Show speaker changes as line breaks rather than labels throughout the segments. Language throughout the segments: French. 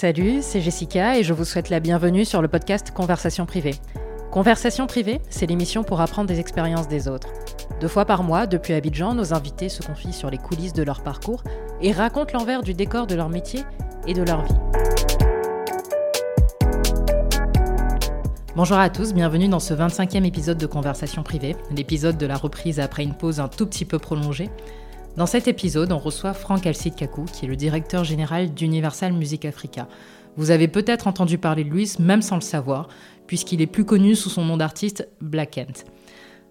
Salut, c'est Jessica et je vous souhaite la bienvenue sur le podcast Conversation privée. Conversation privée, c'est l'émission pour apprendre des expériences des autres. Deux fois par mois, depuis Abidjan, nos invités se confient sur les coulisses de leur parcours et racontent l'envers du décor de leur métier et de leur vie. Bonjour à tous, bienvenue dans ce 25e épisode de Conversation privée, l'épisode de la reprise après une pause un tout petit peu prolongée. Dans cet épisode, on reçoit Franck Alcide Kakou, qui est le directeur général d'Universal Music Africa. Vous avez peut-être entendu parler de lui, même sans le savoir, puisqu'il est plus connu sous son nom d'artiste Black Kent.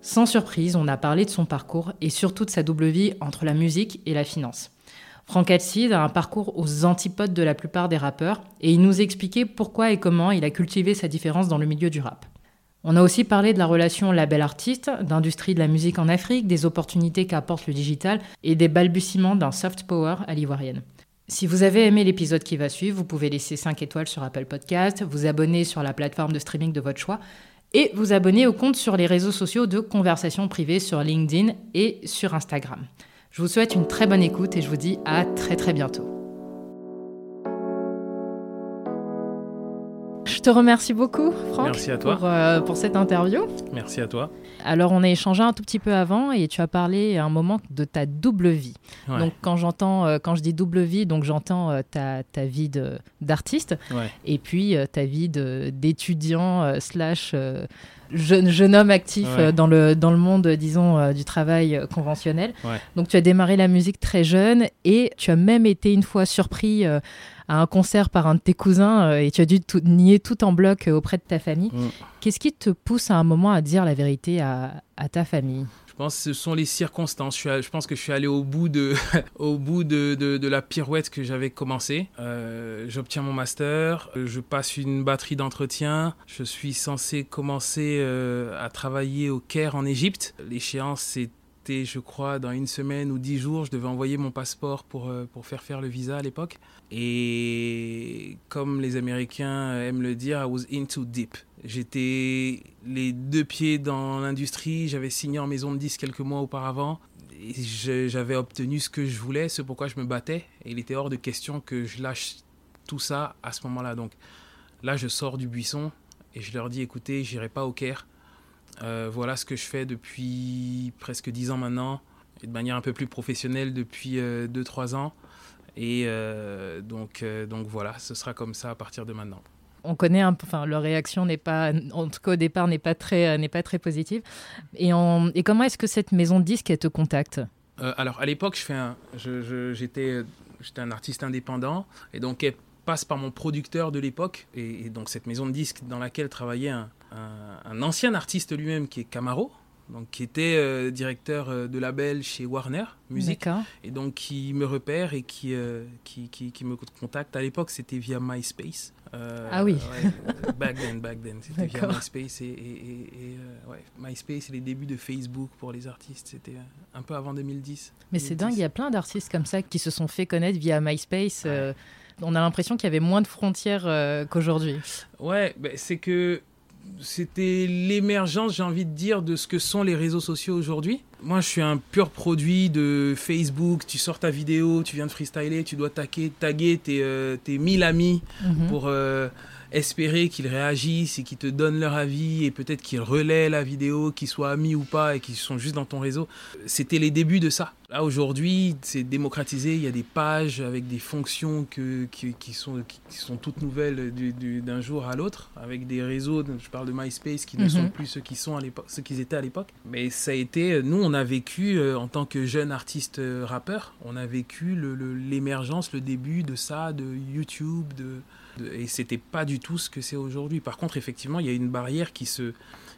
Sans surprise, on a parlé de son parcours et surtout de sa double vie entre la musique et la finance. Franck Alcide a un parcours aux antipodes de la plupart des rappeurs et il nous a expliqué pourquoi et comment il a cultivé sa différence dans le milieu du rap. On a aussi parlé de la relation label-artiste, d'industrie de la musique en Afrique, des opportunités qu'apporte le digital et des balbutiements d'un soft power à l'ivoirienne. Si vous avez aimé l'épisode qui va suivre, vous pouvez laisser 5 étoiles sur Apple Podcast, vous abonner sur la plateforme de streaming de votre choix et vous abonner au compte sur les réseaux sociaux de conversation privée sur LinkedIn et sur Instagram. Je vous souhaite une très bonne écoute et je vous dis à très très bientôt. Je te remercie beaucoup, Franck,
Merci à toi.
Pour, euh, pour cette interview.
Merci à toi.
Alors, on a échangé un tout petit peu avant et tu as parlé à un moment de ta double vie.
Ouais.
Donc, quand j'entends, euh, quand je dis double vie, donc j'entends euh, ta, ta vie d'artiste
Ouais.
et puis ta vie d'étudiant slash jeune, jeune homme actif
Ouais.
dans, le, dans le monde, disons, du travail conventionnel. Donc, tu as démarré la musique très jeune et tu as même été une fois surpris à un concert par un de tes cousins euh, et tu as dû tout- nier tout en bloc euh, auprès de ta famille.
Mm.
Qu'est-ce qui te pousse à un moment à dire la vérité à, à ta famille?
Je pense que ce sont les circonstances. Je, pense que je suis allé au bout de, au bout de, de- de la pirouette que j'avais commencé. Euh, J'obtiens mon master, je passe une batterie d'entretien. Je suis censé commencer euh, à travailler au Caire en Égypte. L'échéance, je crois, dans une semaine ou dix jours. Je devais envoyer mon passeport pour, euh, pour faire faire le visa à l'époque. Et comme les Américains aiment le dire, I was in too deep. J'étais les deux pieds dans l'industrie, j'avais signé en maison de 10 quelques mois auparavant. J'avais obtenu ce que je voulais, ce pourquoi je me battais. Et il était hors de question que je lâche tout ça à ce moment-là. Donc là, je sors du buisson et je leur dis écoutez, j'irai pas au Caire. Euh, voilà ce que je fais depuis presque 10 ans maintenant, et de manière un peu plus professionnelle depuis 2-3 ans. Et euh, donc, euh, donc voilà, ce sera comme ça à partir de maintenant.
On connaît un enfin leur réaction n'est pas, en tout cas au départ n'est pas très, euh, n'est pas très positive. Et, on- et comment est-ce que cette maison de disques elle te contacte?
Euh, alors, à l'époque, je fais un, j'étais, j'étais un artiste indépendant, et donc elle passe par mon producteur de l'époque, et, et donc cette maison de disques dans laquelle travaillait un, un- un ancien artiste lui-même qui est Camaro, donc qui était euh, directeur euh, de label chez Warner Music, et donc qui me repère et qui, euh, qui, qui, qui me contacte. À l'époque, c'était via MySpace. Euh,
Ah oui.
ouais, back then, back then. C'était via. MySpace et, et, et- et, ouais, MySpace et les débuts de Facebook pour les artistes. C'était un peu avant 2010.
Mais c'est
2010.
dingue, il y a plein d'artistes comme ça qui se sont fait connaître via MySpace. On a l'impression qu'il y avait moins de frontières euh, qu'aujourd'hui.
Ouais, ben, c'est que c'était l'émergence, j'ai envie de dire, de ce que sont les réseaux sociaux aujourd'hui. Moi, je suis un pur produit de Facebook. Tu sors ta vidéo, tu viens de freestyler, tu dois taguer, taguer tes, euh, tes 1000 amis
Mhm.
pour euh, espérer qu'ils réagissent et qu'ils te donnent leur avis et peut-être qu'ils relaient la vidéo, qu'ils soient amis ou pas et qu'ils sont juste dans ton réseau. C'était les débuts de ça. Là aujourd'hui, c'est démocratisé, il y a des pages avec des fonctions que, qui, qui sont, qui, qui sont toutes nouvelles du- du- d'un jour à l'autre, avec des réseaux, je parle de MySpace, qui ne
Mhm.
sont plus ceux qui sont à l'époque, ceux qu'ils étaient à l'époque. Mais ça a été, nous on a vécu euh, en tant que jeune artiste euh, rappeur, on a vécu le- le- l'émergence, le, début de ça, de YouTube, de- et c'était pas du tout ce que c'est aujourd'hui. Par contre, effectivement, il y a une barrière qui se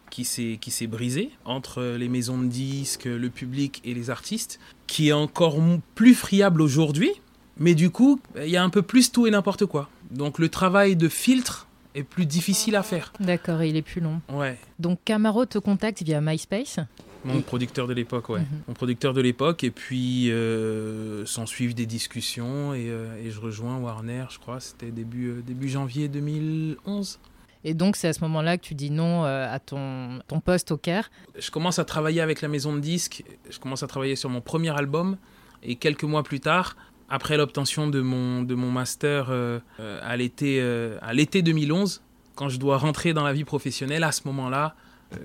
qui s'est qui s'est brisée entre les maisons de disques, le public et les artistes, qui est encore plus friable aujourd'hui. Mais du coup, il y a un peu plus tout et n'importe quoi. Donc le travail de filtre est plus difficile à faire.
D'accord, il est plus long.
Ouais.
Donc Camaro te contacte via MySpace.
Mon producteur de l'époque, ouais.
Mhm.
Mon producteur de l'époque, et puis euh, s'en suivent des discussions, et, euh, et je rejoins Warner, je crois, c'était début, euh, début janvier 2011.
Et donc c'est à ce moment-là que tu dis non euh, à ton, ton poste au Caire.
Je commence à travailler avec la maison de disques, je commence à travailler sur mon premier album, et quelques mois plus tard, après l'obtention de mon, de mon master euh, euh, à l'été euh, à l'été 2011, quand je dois rentrer dans la vie professionnelle, à ce moment-là,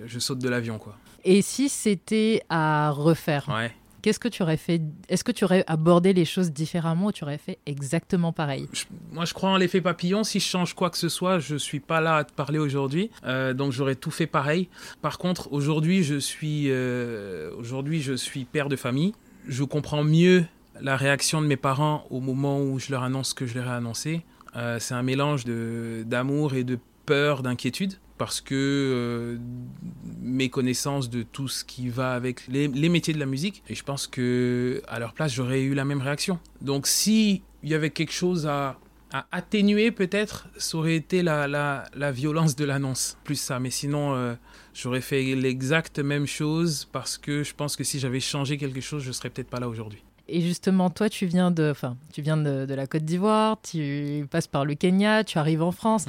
je saute de l'avion. quoi.
Et si c'était à refaire,
Ouais.
Qu'est-ce que tu aurais fait Est-ce que tu aurais abordé les choses différemment ou tu aurais fait exactement pareil?
Moi, je crois en l'effet papillon. Si je change quoi que ce soit, je suis pas là à te parler aujourd'hui. Euh, donc, j'aurais tout fait pareil. Par contre, aujourd'hui, je suis, euh, aujourd'hui, je suis père de famille. Je comprends mieux la réaction de mes parents au moment où je leur annonce ce que je leur ai annoncé. Euh, c'est un mélange de d'amour et de peur, d'inquiétude. Parce que euh, mes connaissances de tout ce qui va avec les, métiers de la musique, et je pense que à leur place, j'aurais eu la même réaction. Donc, si il y avait quelque chose à, atténuer, peut-être, ça aurait été la, violence de l'annonce, plus ça. Mais sinon, euh, j'aurais fait l'exacte même chose parce que je pense que si j'avais changé quelque chose, je serais peut-être pas là aujourd'hui.
Et justement, toi, tu viens de, enfin, tu viens de, de la Côte d'Ivoire, tu passes par le Kenya, tu arrives en France,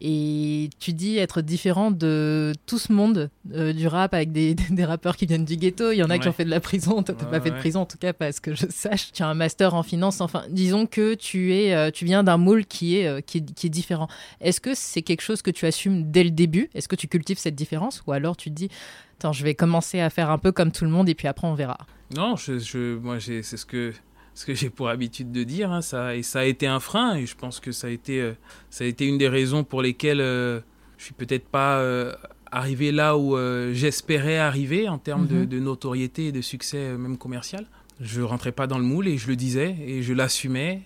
et tu dis être différent de tout ce monde euh, du rap avec des, des rappeurs qui viennent du ghetto. Il y en a qui ont fait de la prison. Toi, t'as
Ouais,
pas fait de prison, en tout cas, parce que je sache. Tu as un master en finance. Enfin, disons que tu es, euh, tu viens d'un moule qui est, euh, qui est, qui est différent. Est-ce que c'est quelque chose que tu assumes dès le début? Est-ce que tu cultives cette différence, ou alors tu te dis, attends, je vais commencer à faire un peu comme tout le monde, et puis après on verra.
Non, je, je- moi, c'est ce que, ce que j'ai pour habitude de dire. hein, ça, et ça a été un frein, et je pense que ça a été, euh, ça a été une des raisons pour lesquelles euh, je suis peut-être pas euh, arrivé là où euh, j'espérais arriver en termes de,
Mhm.
de notoriété et de succès, même commercial. Je rentrais pas dans le moule et je le disais et je l'assumais.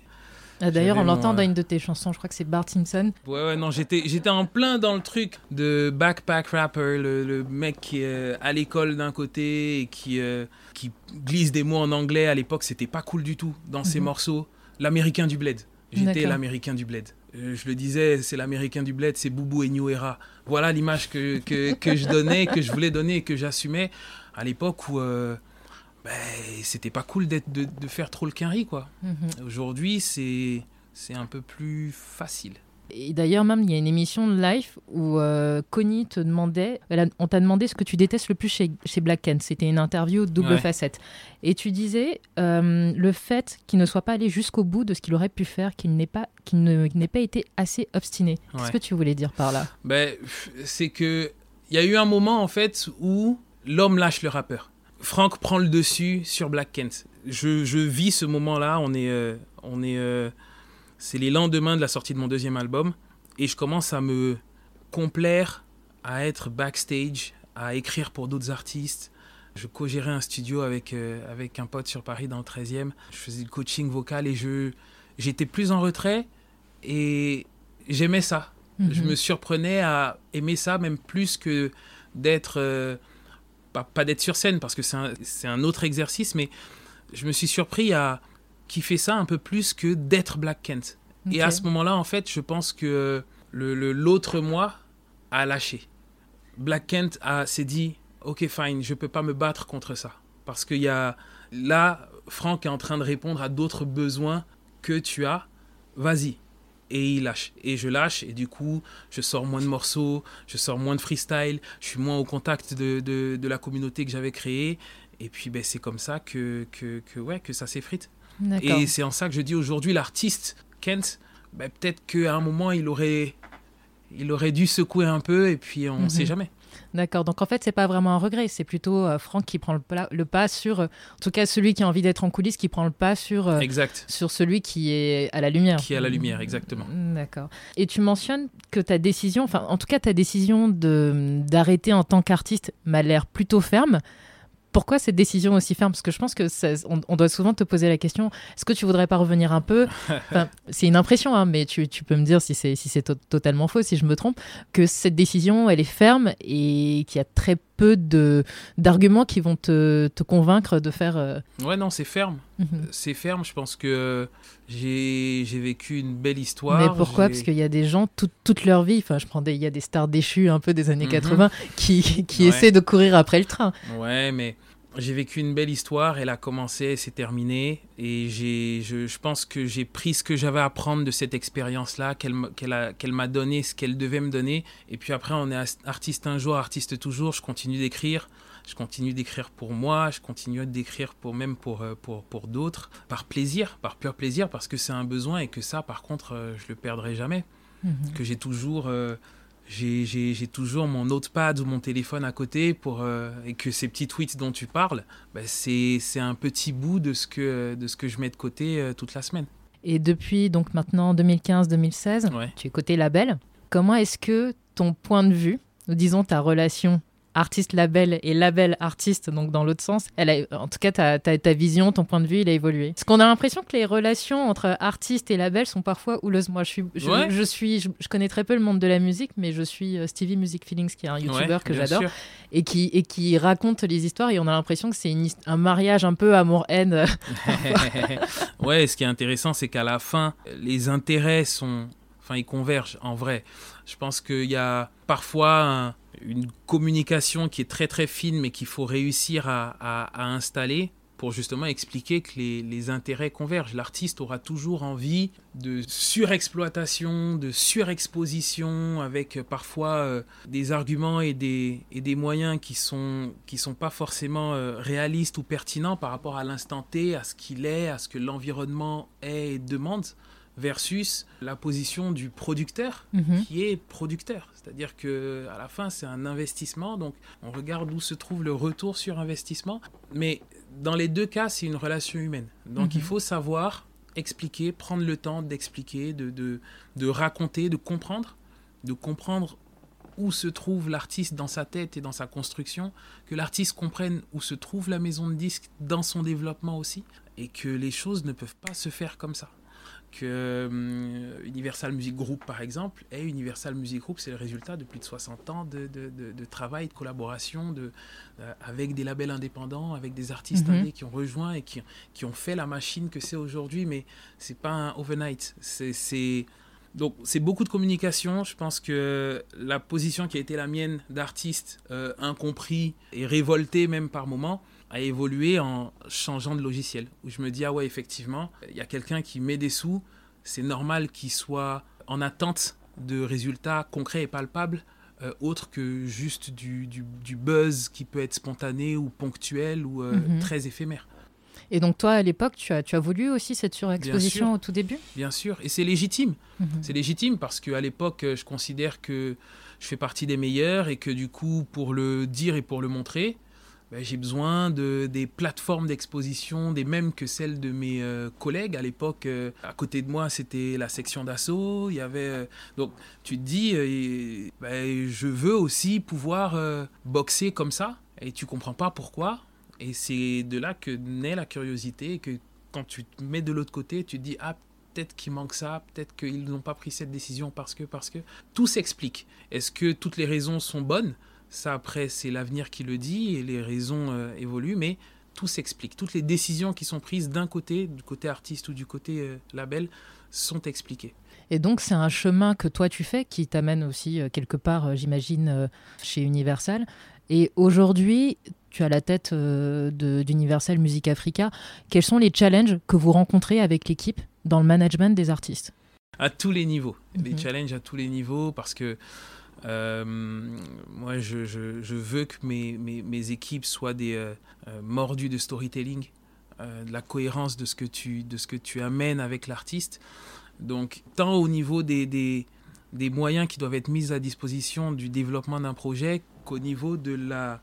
Ah, D'ailleurs, on l'entend dans
euh,
une de tes chansons, je crois que c'est Bart Simpson.
Ouais, ouais, non, j'étais, j'étais en plein dans le truc de backpack rapper, le, le mec qui est euh, à l'école d'un côté et qui, euh, qui glisse des mots en anglais. À l'époque, c'était pas cool du tout dans ses
Mhm.
morceaux. L'américain du bled. J'étais l'américain du bled. Euh, je le disais, c'est l'américain du bled, c'est Boubou et New Era. Voilà l'image que, que, que je donnais, que je voulais donner et que j'assumais à l'époque où euh, ben, c'était pas cool d'être, de, de faire trop le quinri, quoi.
Mhm.
Aujourd'hui, c'est, c'est un peu plus facile.
Et d'ailleurs, même, il y a une émission de live où euh, Connie te demandait, a- on t'a demandé ce que tu détestes le plus chez, chez Black Kent. C'était une interview double
Ouais.
facette. Et tu disais euh, le fait qu'il ne soit pas allé jusqu'au bout de ce qu'il aurait pu faire, qu'il n'ait pas, qu'il ne- qu'il n'ait pas été assez obstiné. Qu'est-ce
Ouais.
que tu voulais dire par là?
Ben, c'est que il y a eu un moment en fait où l'homme lâche le rappeur. Frank prend le dessus sur Black Kent. Je, je vis ce moment-là. On est, euh, on est, euh, c'est les lendemains de la sortie de mon deuxième album et je commence à me complaire à être backstage, à écrire pour d'autres artistes. Je co-gérais un studio avec, euh, avec un pote sur Paris dans le 13e. Je faisais du coaching vocal et je, j'étais plus en retrait et j'aimais ça. Je
Mhm.
me surprenais à aimer ça même plus que d'être pas, pas d'être sur scène parce que c'est un, un autre exercice mais je me suis surpris à kiffer ça un peu plus que d'être Black Kent. Et à ce moment-là en fait je pense que le le- l'autre moi a lâché. Black Kent a s'est dit ok fine je peux pas me battre contre ça. Parce qu'il y a là Franck est en train de répondre à d'autres besoins que tu as. Vas-y et il lâche. Et je lâche et du coup je sors moins de morceaux je sors moins de freestyle je suis moins au contact de, de, de la communauté que j'avais créée. Et puis ben, c'est comme ça que, que, que, ouais, que ça s'effrite. Et c'est en ça que je dis aujourd'hui l'artiste Kent ben, peut-être qu'à un moment il aurait il aurait dû secouer un peu et puis on ne
Mhm.
sait jamais
D'accord. Donc en fait, c'est pas vraiment un regret, c'est plutôt euh, Franck qui prend le, pas sur, euh, en tout cas celui qui a envie d'être en coulisses, qui prend le pas sur, euh,
exact
sur celui qui est à la lumière.
qui est à la lumière exactement
D'accord. Et tu mentionnes que ta décision, enfin en tout cas ta décision de d'arrêter en tant qu'artiste m'a l'air plutôt ferme. Pourquoi cette décision aussi ferme? Parce que je pense que ça- on, on doit souvent te poser la question est-ce que tu voudrais pas revenir un peu? Enfin, C'est une impression, hein, mais tu, tu peux me dire si c'est si to- totalement faux, si je me trompe, que cette décision elle est ferme et qu'il y a très peu de d'arguments qui vont te, te convaincre de faire. euh,
ouais non c'est ferme
mhm.
c'est ferme je pense que j'ai vécu une belle histoire
Mais pourquoi? Parce qu'il y a des gens toute, toute leur vie, enfin je prends des, il y a des stars déchues un peu des années
Mhm.
80 qui, qui
Ouais.
essaient de courir après le train.
Ouais, mais j'ai vécu une belle histoire, elle a commencé, c'est terminé, et j'ai, je, je, pense que j'ai pris ce que j'avais à prendre de cette expérience-là, qu'elle, qu'elle, qu'elle m'a donné ce qu'elle devait me donner, et puis après on est artiste un jour, artiste toujours, je continue d'écrire, je continue d'écrire pour moi, je continue d'écrire pour même pour, euh, pour, pour d'autres, par plaisir, par pur plaisir, parce que c'est un besoin et que ça, par contre, euh, je le perdrai jamais. Mhm. Que j'ai toujours, euh, j'ai, toujours mon notepad ou mon téléphone à côté pour, et que ces petits tweets dont tu parles, bah, c'est, un petit bout de ce que, de ce que je mets de côté toute la semaine.
Et depuis donc maintenant 2015-2016, tu es côté label. Comment est-ce que ton point de vue, nous disons ta relation artiste label et label artiste, donc dans l'autre sens, elle a, en tout cas, ta, ta, vision, ton point de vue, il a évolué. Parce qu'on a l'impression que les relations entre artiste et label sont parfois houleuses. Moi, je suis, je, suis, je, connais très peu le monde de la musique, mais je suis euh, Stevie Music Feelings, qui est un YouTuber que j'adore et qui, et qui raconte les histoires. Et on a l'impression que c'est un mariage un peu amour-haine.
ouais, ce qui est intéressant, c'est qu'à la fin, les intérêts sont, enfin, ils convergent en vrai. Je pense qu'il y a parfois un une communication qui est très très fine mais qu'il faut réussir à, installer pour justement expliquer que les, intérêts convergent. L'artiste aura toujours envie de surexploitation, de surexposition, avec parfois euh, des arguments et des, et des moyens qui sont, qui sont pas forcément euh, réalistes ou pertinents par rapport à l'instant T, à ce qu'il est, à ce que l'environnement est et demande versus la position du producteur mhm. qui est producteur. C'est-à-dire que à la fin, c'est un investissement, donc on regarde où se trouve le retour sur investissement. Mais dans les deux cas, c'est une relation humaine. Donc il mhm. faut savoir expliquer, prendre le temps d'expliquer, de, de, de raconter, de comprendre, de comprendre où se trouve l'artiste dans sa tête et dans sa construction, que l'artiste comprenne où se trouve la maison de disques dans son développement aussi, et que les choses ne peuvent pas se faire comme ça que euh, Universal Music Group, par exemple, et Universal Music Group, c'est le résultat de plus de 60 ans de, de, de, travail, de collaboration de, euh, avec des labels indépendants, avec des artistes mm qui ont rejoint et qui, qui, ont fait la machine que c'est aujourd'hui, mais c'est pas un overnight. C'est donc c'est beaucoup de communication. Je pense que la position qui a été la mienne d'artiste euh, incompris et révolté même par moments, à évoluer en changeant de logiciel. Où je me dis, ah ouais, effectivement, il y a quelqu'un qui met des sous, c'est normal qu'il soit en attente de résultats concrets et palpables, euh, autres que juste du, du, buzz qui peut être spontané ou ponctuel ou euh, mhm. très éphémère.
Et donc toi, à l'époque, tu as, tu as voulu aussi cette surexposition au tout début?
Bien sûr, et c'est légitime. Mhm. C'est légitime parce qu'à l'époque, je considère que je fais partie des meilleurs et que du coup, pour le dire et pour le montrer, ben, j'ai besoin de, des plateformes d'exposition, des mêmes que celles de mes euh, collègues. À l'époque, euh, à côté de moi, c'était la section d'assaut. Il y avait, euh, donc, tu te dis, ben, je veux aussi pouvoir boxer comme ça. Et tu comprends pas pourquoi. Et c'est de là que naît la curiosité. que quand tu te mets de l'autre côté, tu te dis, ah, peut-être qu'il manque ça, peut-être qu'ils n'ont pas pris cette décision parce que, parce que. Tout s'explique. Est-ce que toutes les raisons sont bonnes? Ça, après, c'est l'avenir qui le dit et les raisons euh, évoluent, mais tout s'explique. Toutes les décisions qui sont prises d'un côté, du côté artiste ou du côté euh, label, sont expliquées.
Et donc, c'est un chemin que toi, tu fais qui t'amène aussi euh, quelque part, j'imagine, chez Universal. Et aujourd'hui, tu as la tête d'Universal Music Africa. Quels sont les challenges que vous rencontrez avec l'équipe dans le management des artistes?
À tous les niveaux. Les mhm. challenges à tous les niveaux parce que euh, moi, je, veux que mes, équipes soient des euh, euh, mordus de storytelling, de la cohérence de ce que tu, amènes avec l'artiste. Donc, tant au niveau des, moyens qui doivent être mis à disposition du développement d'un projet qu'au niveau de la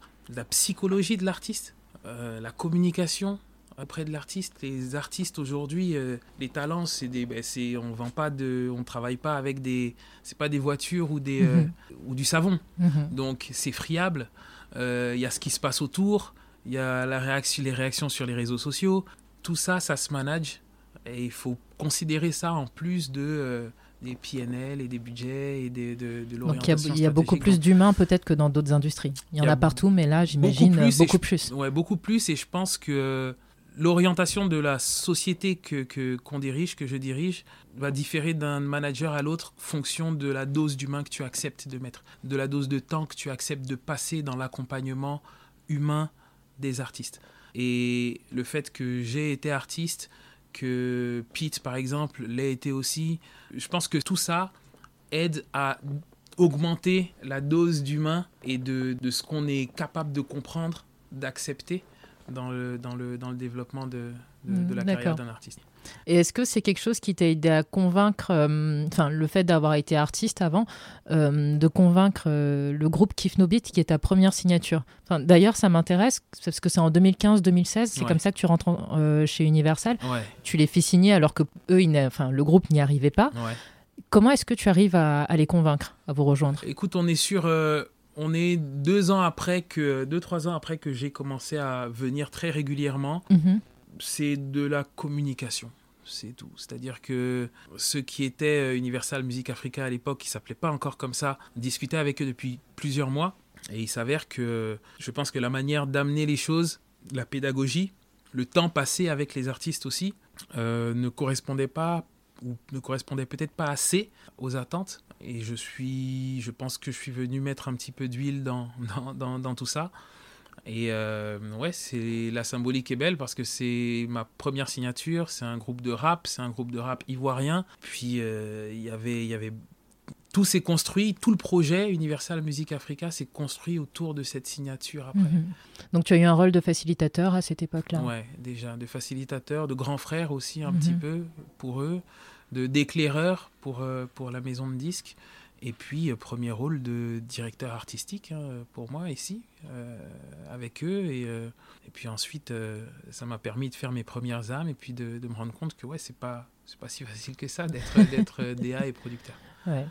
psychologie de l'artiste, la communication, après de l'artiste. Les artistes aujourd'hui, euh, les talents, c'est des, ben, c'est, on vend pas de, on travaille pas avec des, c'est pas des voitures ou des, euh, mhm. ou du savon. Mhm. Donc c'est friable. Euh, il y a ce qui se passe autour, il y a la réaction, les réactions sur les réseaux sociaux. Tout ça, ça se manage et il faut considérer ça en plus de des PNL et des budgets et des, de, de l'orientation
Donc il y a, beaucoup plus d'humains peut-être que dans d'autres industries. Il y, en a, partout, mais là j'imagine beaucoup plus. Beaucoup plus.
Ouais, beaucoup plus et je pense que l'orientation de la société que qu'on dirige, que je dirige, va différer d'un manager à l'autre fonction de la dose d'humain que tu acceptes de mettre, de la dose de temps que tu acceptes de passer dans l'accompagnement humain des artistes. Et le fait que j'ai été artiste, que Pete, par exemple, l'ait été aussi, je pense que tout ça aide à augmenter la dose d'humain et de, de ce qu'on est capable de comprendre, d'accepter dans le, dans, le, dans le développement de, de, de la carrière d'un artiste.
Et est-ce que c'est quelque chose qui t'a aidé à convaincre, euh, enfin le fait d'avoir été artiste avant, euh, de convaincre euh, le groupe Kiff No Beat qui est ta première signature? D'ailleurs, ça m'intéresse parce que c'est en 2015-2016, c'est comme ça que tu rentres chez Universal. Tu les fais signer alors que eux, enfin, le groupe n'y arrivait pas. Comment est-ce que tu arrives à, les convaincre, à vous rejoindre?
Écoute, on est sur on est deux ans après que, deux, trois ans après que j'ai commencé à venir très régulièrement. Mhm c'est de la communication. C'est tout. C'est-à-dire que ceux qui étaient euh, Universal Music Africa à l'époque, qui s'appelait pas encore comme ça, discutaient avec eux depuis plusieurs mois. Et il s'avère que je pense que la manière d'amener les choses, la pédagogie, le temps passé avec les artistes aussi, euh, ne correspondait pas ou ne correspondait peut-être pas assez aux attentes. Et je suis, je pense que je suis venu mettre un petit peu d'huile dans, dans, dans tout ça. Et euh, ouais, c'est la symbolique est belle parce que c'est ma première signature, c'est un groupe de rap, c'est un groupe de rap ivoirien. Puis euh, il y avait, il y avait tout s'est construit, tout le projet Universal Music Africa s'est construit autour de cette signature après. Mhm.
Donc tu as eu un rôle de facilitateur à cette époque-là.
Ouais, déjà de facilitateur, de grand frère aussi un petit mhm. peu pour eux, d'éclaireur pour euh, pour la maison de disques. Et puis, euh, premier rôle de directeur artistique hein, pour moi ici, euh, avec eux. Et, euh, et puis ensuite, ça m'a permis de faire mes premières âmes et puis de, de me rendre compte que ouais, c'est pas, pas si facile que ça d'être, d'être DA et producteur.
Ouais.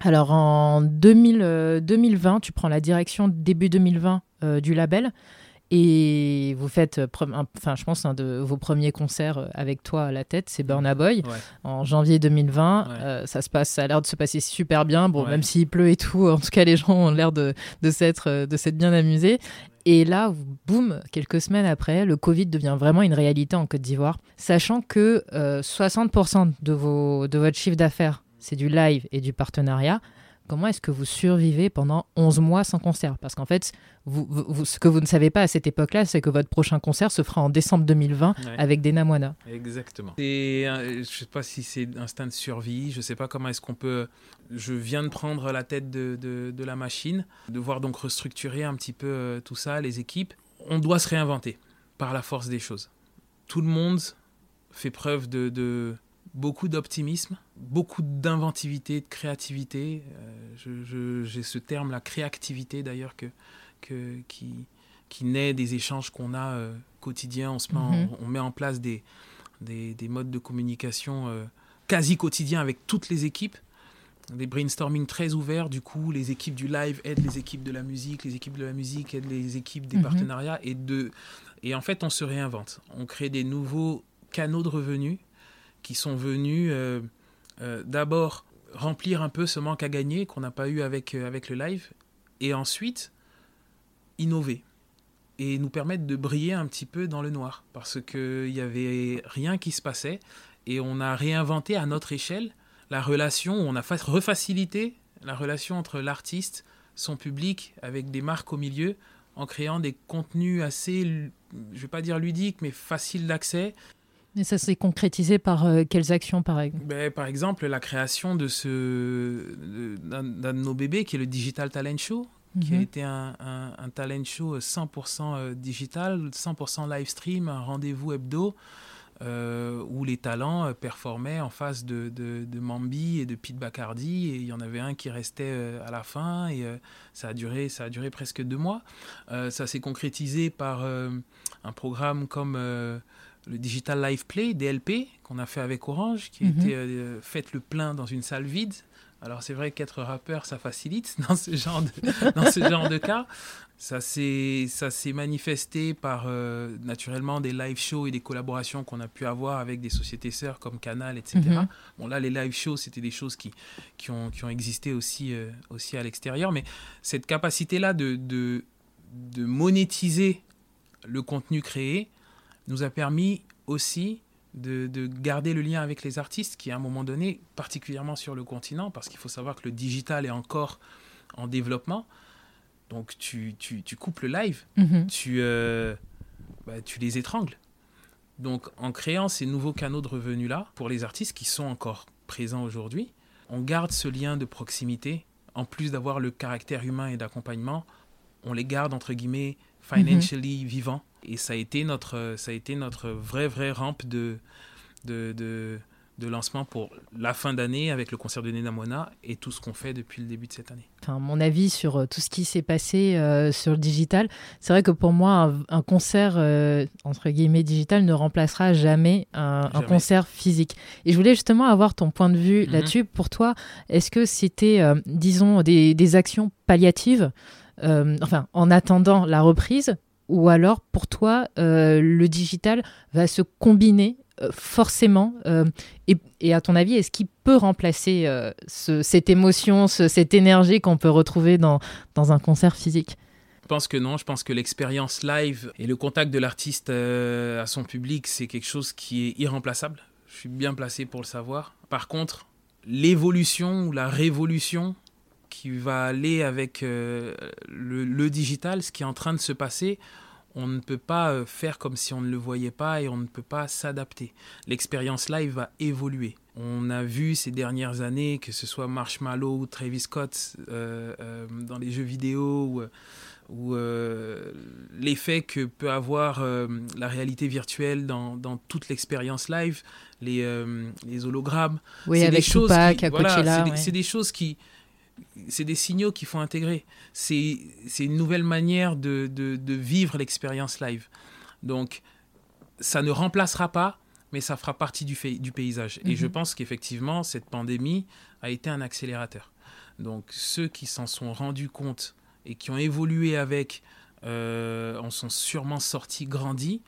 Alors en 2000, 2020, tu prends la direction début 2020 du label. Et vous faites, euh, enfin, je pense, un de vos premiers concerts euh, avec toi à la tête, c'est Burna Boy, en janvier 2020. Euh, ça se passe, ça a l'air de se passer super bien. Bon, même s'il pleut et tout, en tout cas, les gens ont l'air de, de s'être bien amusés. Et là, boum, quelques semaines après, le Covid devient vraiment une réalité en Côte d'Ivoire, sachant que 60% de, vos, de votre chiffre d'affaires, c'est du live et du partenariat comment est-ce que vous survivez pendant 11 mois sans concert? Parce qu'en fait, vous, ce que vous ne savez pas à cette époque-là, c'est que votre prochain concert se fera en décembre 2020 avec Dena Moana.
Exactement. Et je ne sais pas si c'est instinct de survie, je ne sais pas comment est-ce qu'on peut... Je viens de prendre la tête de, de, la machine, de voir donc restructurer un petit peu euh, tout ça, les équipes. On doit se réinventer par la force des choses. Tout le monde fait preuve de, de beaucoup d'optimisme, beaucoup d'inventivité, de créativité. Euh, j'ai ce terme, la créativité d'ailleurs, que, que, qui, qui naît des échanges qu'on a euh, quotidiens. On, se met en, mhm. on, met en place des, des, des modes de communication euh, quasi quotidiens avec toutes les équipes. Des brainstorming très ouverts, du coup, les équipes du live aident les équipes de la musique, les équipes de la musique aident les équipes des mhm. partenariats, et, de, et en fait, on se réinvente. On crée des nouveaux canaux de revenus qui sont venus euh, euh, d'abord remplir un peu ce manque à gagner qu'on n'a pas eu avec, euh, avec le live, et ensuite innover et nous permettre de briller un petit peu dans le noir, parce qu'il n'y avait rien qui se passait, et on a réinventé à notre échelle la relation, on a refacilité la relation entre l'artiste, son public, avec des marques au milieu, en créant des contenus assez, je vais pas dire ludiques, mais faciles d'accès,
et ça s'est concrétisé par euh, quelles actions, par exemple
ben, Par exemple, la création de ce d'un de nos bébés qui est le Digital Talent Show, qui a mhm. été un, un, talent show 100% euh, digital, 100% live stream, un rendez-vous hebdo. Euh, où les talents performaient en face de, de, de, Mambi et de Pete Bacardi et il y en avait un qui restait à la fin et ça a duré ça a duré presque deux mois ça s'est concrétisé par un programme comme le Digital Live Play, DLP, qu'on a fait avec Orange, qui a mhm. été euh, fait le plein dans une salle vide. Alors c'est vrai qu'être rappeur, ça facilite dans ce genre de, dans ce genre de cas. Ça s'est manifesté par euh, naturellement des live shows et des collaborations qu'on a pu avoir avec des sociétés sœurs comme Canal, etc. Mhm. Bon là, les live shows, c'était des choses qui, qui, ont, qui ont existé aussi, euh, aussi à l'extérieur. Mais cette capacité-là de, de, de monétiser le contenu créé, nous a permis aussi de, garder le lien avec les artistes qui, à un moment donné, particulièrement sur le continent, parce qu'il faut savoir que le digital est encore en développement, Donc tu, tu, tu coupes le live,
Mhm.
tu, euh, bah, tu les étrangles. Donc en créant ces nouveaux canaux de revenus-là, pour les artistes qui sont encore présents aujourd'hui, on garde ce lien de proximité. En plus d'avoir le caractère humain et d'accompagnement, on les garde entre guillemets financially vivants. Et ça a été notre, ça a été notre vraie, vraie rampe de, de, de, de lancement pour la fin d'année avec le concert de Nena Mona et tout ce qu'on fait depuis le début de cette année.
Enfin, mon avis sur euh, tout ce qui s'est passé euh, sur le digital, c'est vrai que pour moi, un, un concert euh, entre guillemets digital ne remplacera jamais un, concert physique. Et je voulais justement avoir ton point de vue
Mhm.
là-dessus. Pour toi, est-ce que c'était, euh, disons, des, des actions palliatives, euh, enfin, en attendant la reprise, ou alors pour toi, euh, le digital va se combiner euh, forcément euh, et, à ton avis, est-ce qu'il peut remplacer ce- cette émotion, ce- cette énergie qu'on peut retrouver dans, un concert physique?
Je pense que non, je pense que l'expérience live et le contact de l'artiste à son public, c'est quelque chose qui est irremplaçable. Je suis bien placé pour le savoir. Par contre, l'évolution ou la révolution qui va aller avec euh, le, le digital, ce qui est en train de se passer, on ne peut pas euh, faire comme si on ne le voyait pas et on ne peut pas s'adapter. L'expérience live va évoluer. On a vu ces dernières années, que ce soit Marshmallow ou Travis Scott euh, euh, dans les jeux vidéo ou, l'effet que peut avoir la réalité virtuelle dans, dans toute l'expérience live, les, les hologrammes.
Oui, avec
des choses
Tupac,
qui-
à
voilà,
Coachella.
c'est des,
ouais.
c'est des choses qui. C'est des signaux qu'il faut intégrer. C'est une nouvelle manière de, de, de vivre l'expérience live. Donc, ça ne remplacera pas, mais ça fera partie du, fait, du paysage. Et
Mhm.
je pense qu'effectivement, cette pandémie a été un accélérateur. Donc, ceux qui s'en sont rendus compte et qui ont évolué avec euh, en sont sûrement sortis grandis.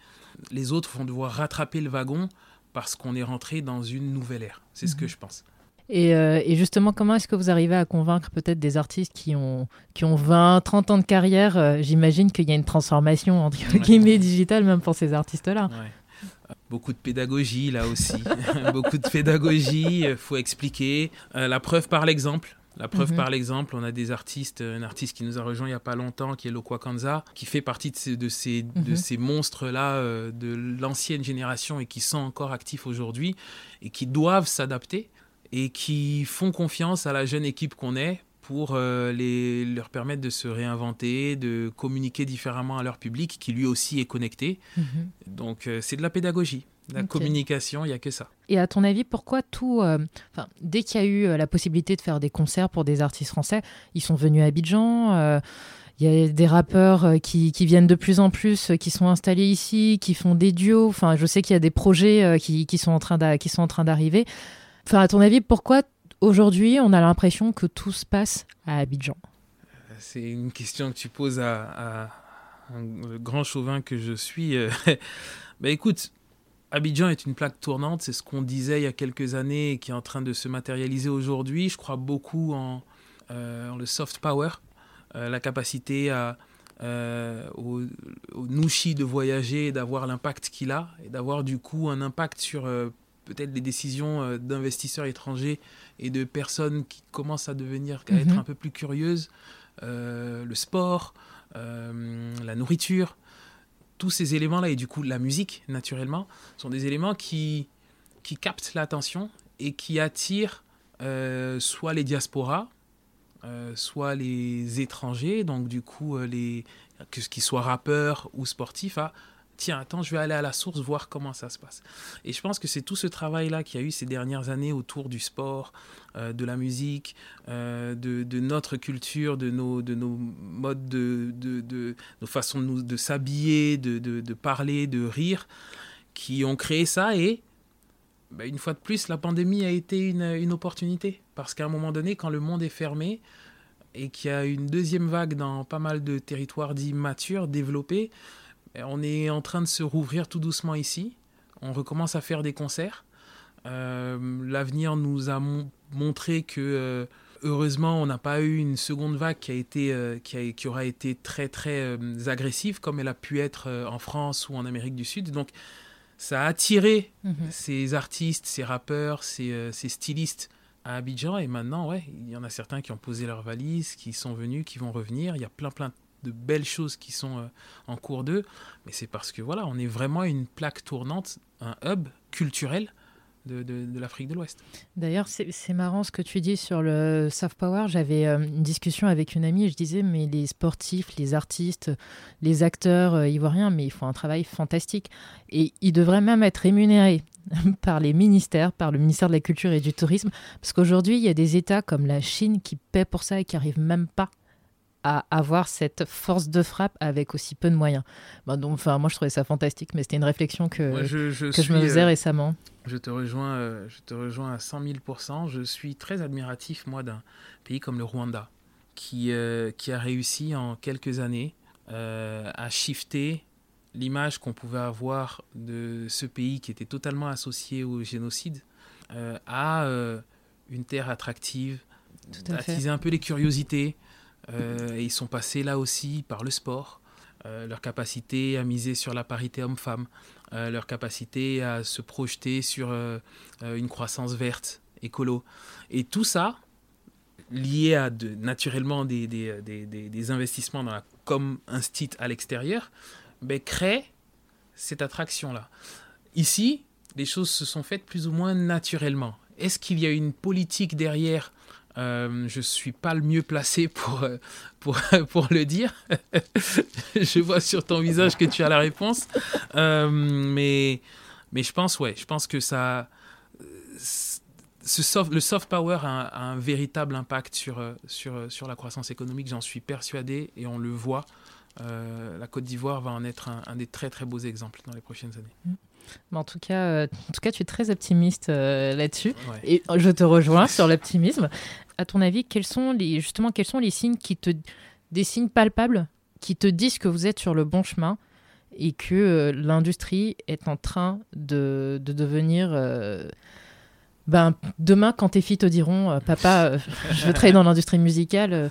Les autres vont devoir rattraper le wagon parce qu'on est rentré dans une nouvelle ère. C'est ce que
Mhm.
je pense.
Et, euh, et justement, comment est-ce que vous arrivez à convaincre peut-être des artistes qui ont, qui ont 20, 30 ans de carrière euh, J'imagine qu'il y a une transformation entre guillemets digitale même pour ces artistes-là.
Ouais. Beaucoup de pédagogie là aussi. Beaucoup de pédagogie, il faut expliquer. Euh, la preuve par l'exemple. La preuve
Mhm.
par l'exemple, on a des artistes, un artiste qui nous a rejoint il n'y a pas longtemps, qui est Lokwa Kanza, qui fait partie de ces, de ces, de
Mhm.
ces monstres-là euh, de l'ancienne génération et qui sont encore actifs aujourd'hui et qui doivent s'adapter et qui font confiance à la jeune équipe qu'on est pour euh, les, leur permettre de se réinventer, de communiquer différemment à leur public qui lui aussi est connecté.
Mhm.
Donc euh, c'est de la pédagogie, de la communication, il n'y a que ça.
Et à ton avis, pourquoi tout. euh, dès qu'il y a eu euh, la possibilité de faire des concerts pour des artistes français, ils sont venus à Abidjan. Il y a des rappeurs qui, qui viennent de plus en plus, qui sont installés ici, qui font des duos. Enfin, je sais qu'il y a des projets qui sont en train d'arriver. Enfin, à ton avis, pourquoi aujourd'hui on a l'impression que tout se passe à Abidjan?
C'est une question que tu poses à, un grand chauvin que je suis. euh. bah écoute, Abidjan est une plaque tournante, c'est ce qu'on disait il y a quelques années et qui est en train de se matérialiser aujourd'hui. Je crois beaucoup en, euh, le soft power, euh, la capacité à, euh, au, au Nushi de voyager et d'avoir l'impact qu'il a et d'avoir du coup un impact sur peut-être les décisions euh, d'investisseurs étrangers et de personnes qui commencent à devenir, à être
Mhm.
un peu plus curieuses. Euh, le sport, euh, la nourriture, tous ces éléments-là, et du coup la musique, naturellement, sont des éléments qui, qui captent l'attention et qui attirent euh, soit les diasporas, soit les étrangers, donc du coup, les, que ce qu'ils soient rappeurs ou sportifs, à tiens, attends, je vais aller à la source voir comment ça se passe. Et je pense que c'est tout ce travail-là qu'il y a eu ces dernières années autour du sport, euh, de la musique, euh, de, notre culture, de nos, de nos modes de, de, nos façons de, s'habiller, de, parler, de rire, qui ont créé ça. Et bah, une fois de plus, la pandémie a été une, opportunité. Parce qu'à un moment donné, quand le monde est fermé et qu'il y a une deuxième vague dans pas mal de territoires dits matures, développés, on est en train de se rouvrir tout doucement ici. On recommence à faire des concerts. Euh, L'avenir nous a mon- montré que euh, heureusement on n'a pas eu une seconde vague qui a été euh, qui, a- qui aura été très très agressive comme elle a pu être en France ou en Amérique du Sud. Donc ça a attiré ces artistes, ces rappeurs, ces, ces stylistes à Abidjan. Et maintenant, ouais, il y en a certains qui ont posé leurs valises, qui sont venus, qui vont revenir. Il y a plein, plein de belles choses qui sont euh, en cours d'eux. Mais c'est parce que voilà, on est vraiment une plaque tournante, un hub culturel de, de, l'Afrique de l'Ouest.
D'ailleurs, c'est marrant ce que tu dis sur le soft power. J'avais euh, une discussion avec une amie et je disais, mais les sportifs, les artistes, les acteurs euh, ivoiriens, mais ils font un travail fantastique. Et ils devraient même être rémunérés par les ministères, par le ministère de la Culture et du Tourisme, parce qu'aujourd'hui, il y a des États comme la Chine qui paient pour ça et qui n'arrivent même pas à avoir cette force de frappe avec aussi peu de moyens. Bah, donc, enfin, moi, je trouvais ça fantastique, mais c'était une réflexion que, je, que je me faisais euh, récemment.
Je te, rejoins, euh, je te rejoins à 100 000% Je suis très admiratif, moi, d'un pays comme le Rwanda, qui, euh, qui a réussi en quelques années à shifter l'image qu'on pouvait avoir de ce pays qui était totalement associé au génocide à une terre attractive, attiser un peu les curiosités. Euh, ils sont passés là aussi par le sport, euh, leur capacité à miser sur la parité homme-femme, euh, leur capacité à se projeter sur une croissance verte, écolo. Et tout ça, lié à naturellement des, des, investissements dans la com à l'extérieur, ben, crée cette attraction-là. Ici, les choses se sont faites plus ou moins naturellement. Est-ce qu'il y a une politique derrière euh, je suis pas le mieux placé pour, euh, pour, pour le dire. je vois sur ton visage que tu as la réponse. Euh, mais, mais je pense, ouais, je pense que ça. Le soft power a un, véritable impact sur, sur, sur la croissance économique, j'en suis persuadé et on le voit. la Côte d'Ivoire va en être un, des très très beaux exemples dans les prochaines années. Mm
en, tout cas, euh, en tout cas, tu es très optimiste euh, là-dessus. Et je te rejoins sur l'optimisme. À ton avis, quels sont les, justement, quels sont les signes qui te, des signes palpables qui te disent que vous êtes sur le bon chemin et que euh, l'industrie est en train de, de devenir ben, demain, quand tes filles te diront Papa, je veux travailler dans l'industrie musicale,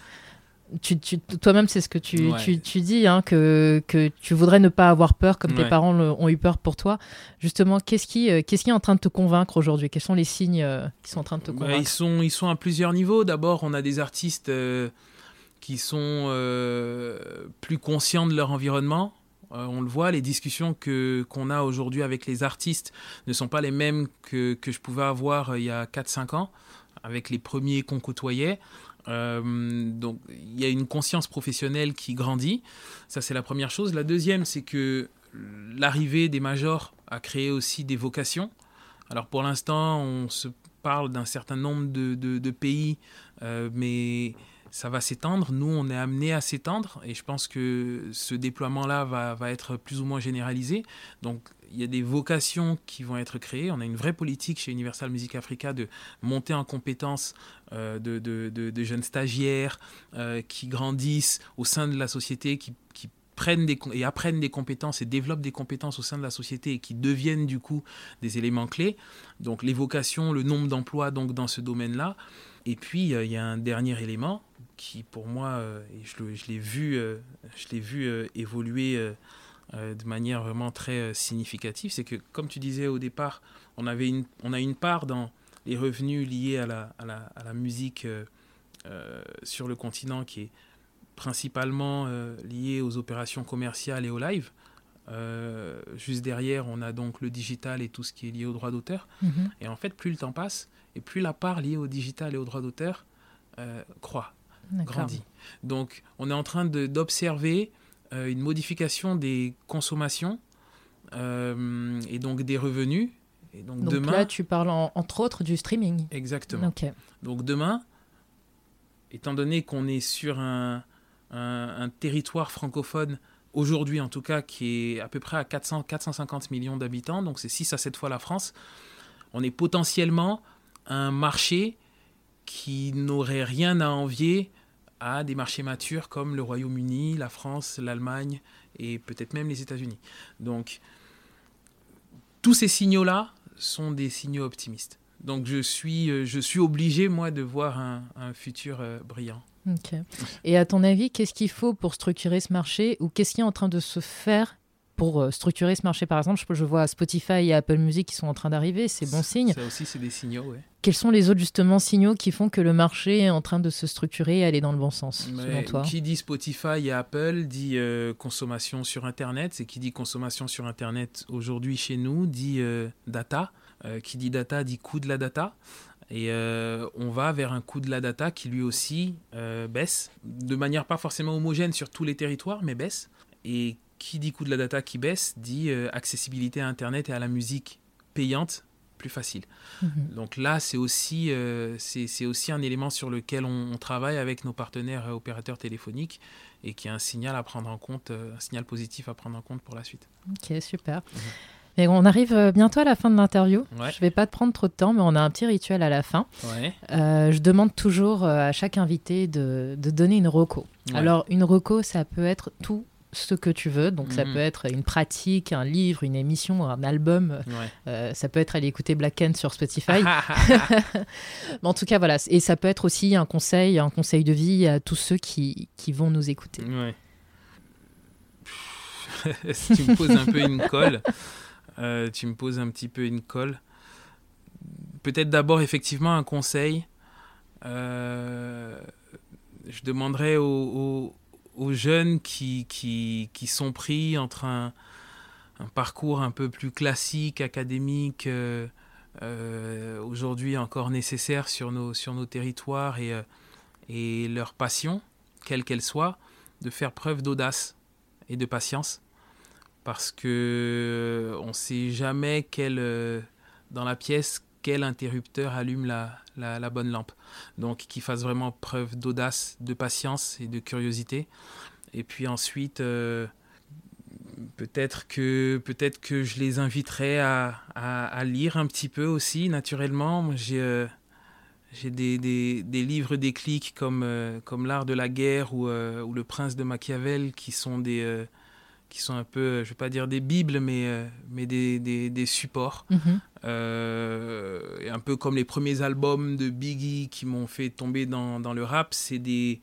toi-même, c'est ce que tu, tu, dis, hein, que, que, tu voudrais ne pas avoir peur comme tes parents ont eu peur pour toi. Justement, qu'est-ce qui, euh, qu'est-ce qui est en train de te convaincre aujourd'hui? Quels sont les signes euh, qui sont en train de te bah, convaincre?
ils, sont, ils sont à plusieurs niveaux. D'abord, on a des artistes euh, qui sont plus conscients de leur environnement. on le voit, les discussions que, qu'on a aujourd'hui avec les artistes ne sont pas les mêmes que, que je pouvais avoir il y a 4-5 ans, avec les premiers qu'on côtoyait. Euh, donc il y a une conscience professionnelle qui grandit. Ça, c'est la première chose. La deuxième, c'est que l'arrivée des majors a créé aussi des vocations. Alors pour l'instant, on se parle d'un certain nombre de, pays, euh, mais ça va s'étendre. Nous, on est amené à s'étendre et je pense que ce déploiement-là va, être plus ou moins généralisé. Donc il y a des vocations qui vont être créées. On a une vraie politique chez Universal Music Africa de monter en compétences euh, de, jeunes stagiaires euh, qui grandissent au sein de la société, qui, prennent et apprennent des compétences et développent des compétences au sein de la société et qui deviennent du coup des éléments clés. Donc les vocations, le nombre d'emplois donc dans ce domaine-là. Et puis il y a un dernier élément qui pour moi, euh, je l'ai vu, je l'ai vu évoluer euh, de manière vraiment très euh, significative, c'est que, comme tu disais au départ, on, avait une, on a une part dans les revenus liés à la, à la, à la musique euh, sur le continent qui est principalement liée aux opérations commerciales et au live. juste derrière, on a donc le digital et tout ce qui est lié au droit d'auteur. Mhm. Et en fait, plus le temps passe, et plus la part liée au digital et au droit d'auteur croît, grandit. Donc, on est en train d'observer euh, une modification des consommations euh, et donc des revenus. Et
donc, demain, là, tu parles entre autres du streaming.
Exactement. Donc demain, étant donné qu'on est sur un, un, territoire francophone, aujourd'hui en tout cas, qui est à peu près à 400, 450 millions d'habitants, donc c'est 6 à 7 fois la France, on est potentiellement un marché qui n'aurait rien à envier à des marchés matures comme le Royaume-Uni, la France, l'Allemagne et peut-être même les États-Unis. Donc, tous ces signaux-là sont des signaux optimistes. Donc, je suis, euh, je suis obligé, moi, de voir un, futur euh, brillant.
Et à ton avis, qu'est-ce qu'il faut pour structurer ce marché ou qu'est-ce qui est en train de se faire pour euh, structurer ce marché, par exemple, je, je vois Spotify et Apple Music qui sont en train d'arriver, c'est bon signe.
Ça aussi, c'est des signaux, ouais.
Quels sont les autres justement signaux qui font que le marché est en train de se structurer et aller dans le bon sens, selon toi?
Qui dit Spotify et Apple dit euh, consommation sur Internet. C'est qui dit consommation sur Internet aujourd'hui chez nous dit euh, data. qui dit data dit coût de la data. Et on va vers un coût de la data qui lui aussi baisse, de manière pas forcément homogène sur tous les territoires, mais baisse. Et qui dit coût de la data qui baisse dit euh, accessibilité à Internet et à la musique payante plus facile. Mhm. Donc là, c'est aussi, euh, c'est aussi un élément sur lequel on, travaille avec nos partenaires opérateurs téléphoniques et qui est un signal à prendre en compte, euh, un signal positif à prendre en compte pour la suite.
Ok, super. Et mhm. on arrive bientôt à la fin de l'interview. Je ne vais pas te prendre trop de temps, mais on a un petit rituel à la fin. je demande toujours à chaque invité de, de donner une reco. Alors, une reco, ça peut être tout ce que tu veux. Donc, ça mhm. peut être une pratique, un livre, une émission, un album. Euh, ça peut être aller écouter Black End sur Spotify. Mais en tout cas, voilà. Et ça peut être aussi un conseil, un conseil de vie à tous ceux qui, qui vont nous écouter.
Ouais. tu me poses un peu une colle. Euh, tu me poses un petit peu une colle. Peut-être d'abord, effectivement, un conseil. Euh, je demanderais aux aux jeunes qui, qui, qui, sont pris entre un, parcours un peu plus classique, académique, euh, euh, aujourd'hui encore nécessaire sur nos, sur nos territoires et, euh, et leur passion, quelle qu'elle soit, de faire preuve d'audace et de patience. Parce que on ne sait jamais quel, dans la pièce quel interrupteur allume la, bonne lampe. Donc qu'il fasse vraiment preuve d'audace, de patience et de curiosité. Et puis ensuite, euh, peut-être que, peut que je les inviterai à, lire un petit peu aussi, naturellement. J'ai euh, des, des, livres déclics comme, euh, comme L'art de la guerre ou, Le prince de Machiavel qui sont des qui sont un peu, je ne vais pas dire des bibles, mais, mais des supports. Mhm. Euh, un peu comme les premiers albums de Biggie qui m'ont fait tomber dans, le rap, c'est des,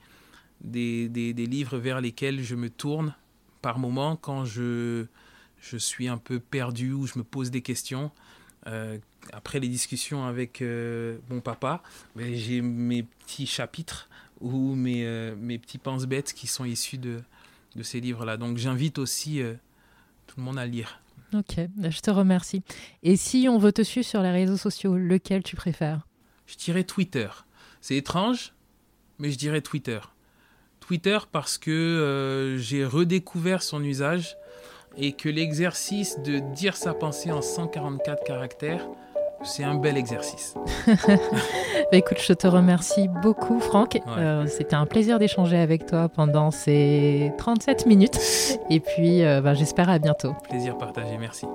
des, des, livres vers lesquels je me tourne par moment quand je, je suis un peu perdu ou je me pose des questions. Euh, après les discussions avec euh, mon papa, ben, j'ai mes petits chapitres ou mes, mes petits pense-bêtes qui sont issus de, de ces livres-là. Donc j'invite aussi tout le monde à lire.
Ok, je te remercie. Et si on veut te suivre sur les réseaux sociaux, lequel tu préfères?
Je dirais Twitter. C'est étrange, mais je dirais Twitter. Twitter parce que euh, j'ai redécouvert son usage et que l'exercice de dire sa pensée en 144 caractères, c'est un bel exercice.
Bah, écoute, je te remercie beaucoup, Franck. Euh, c'était un plaisir d'échanger avec toi pendant ces 37 minutes. Et puis, euh, bah, j'espère à bientôt.
Plaisir partagé, merci.